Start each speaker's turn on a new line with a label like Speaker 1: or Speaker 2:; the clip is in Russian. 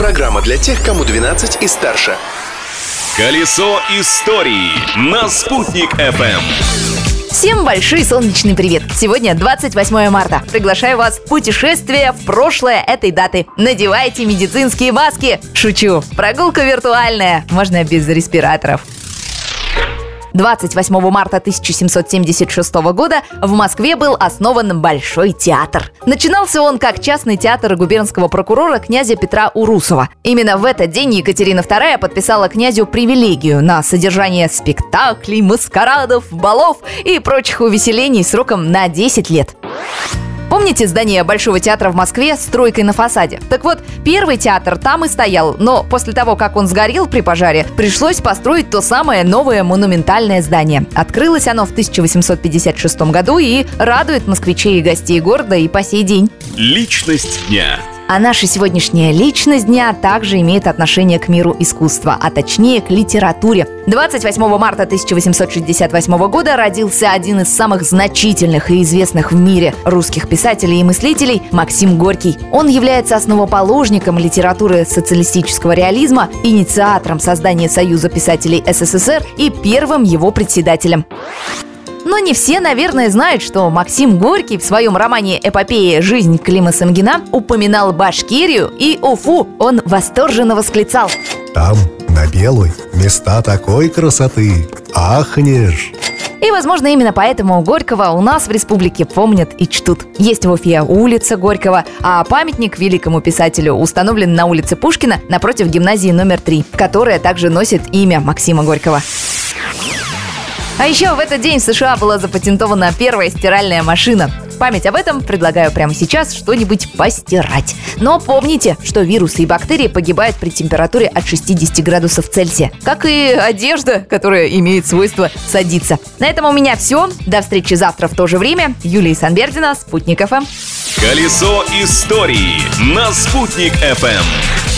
Speaker 1: Программа для тех, кому 12 и старше.
Speaker 2: Колесо истории на «Спутник FM.
Speaker 3: Всем большой солнечный привет! Сегодня 28 марта. Приглашаю вас в путешествие в прошлое этой даты. Надевайте медицинские маски. Шучу. Прогулка виртуальная. Можно без респираторов. 28 марта 1776 года в Москве был основан Большой театр. Начинался он как частный театр губернского прокурора князя Петра Урусова. Именно в этот день Екатерина II подписала князю привилегию на содержание спектаклей, маскарадов, балов и прочих увеселений сроком на 10 лет. Помните здание Большого театра в Москве с тройкой на фасаде? Так вот, первый театр там и стоял, но после того, как он сгорел при пожаре, пришлось построить то самое новое монументальное здание. Открылось оно в 1856 году и радует москвичей и гостей города и по сей день.
Speaker 2: Личность дня.
Speaker 3: А наша сегодняшняя личность дня также имеет отношение к миру искусства, а точнее к литературе. 28 марта 1868 года родился один из самых значительных и известных в мире русских писателей и мыслителей Максим Горький. Он является основоположником литературы социалистического реализма, инициатором создания Союза писателей СССР и первым его председателем. Но не все, наверное, знают, что Максим Горький в своем романе «Эпопея. Жизнь Клима Самгина» упоминал Башкирию и Уфу. Он восторженно восклицал.
Speaker 4: Там, на Белой, места такой красоты. Ахнешь!
Speaker 3: И, возможно, именно поэтому Горького у нас в республике помнят и чтут. Есть в Уфе улица Горького, а памятник великому писателю установлен на улице Пушкина напротив гимназии номер 3, которая также носит имя Максима Горького. А еще в этот день в США была запатентована первая стиральная машина. В память об этом предлагаю прямо сейчас что-нибудь постирать. Но помните, что вирусы и бактерии погибают при температуре от 60 градусов Цельсия. Как и одежда, которая имеет свойство садиться. На этом у меня все. До встречи завтра в то же время. Юлия Санбердина, Спутник ФМ.
Speaker 2: Колесо истории на «Спутник FM.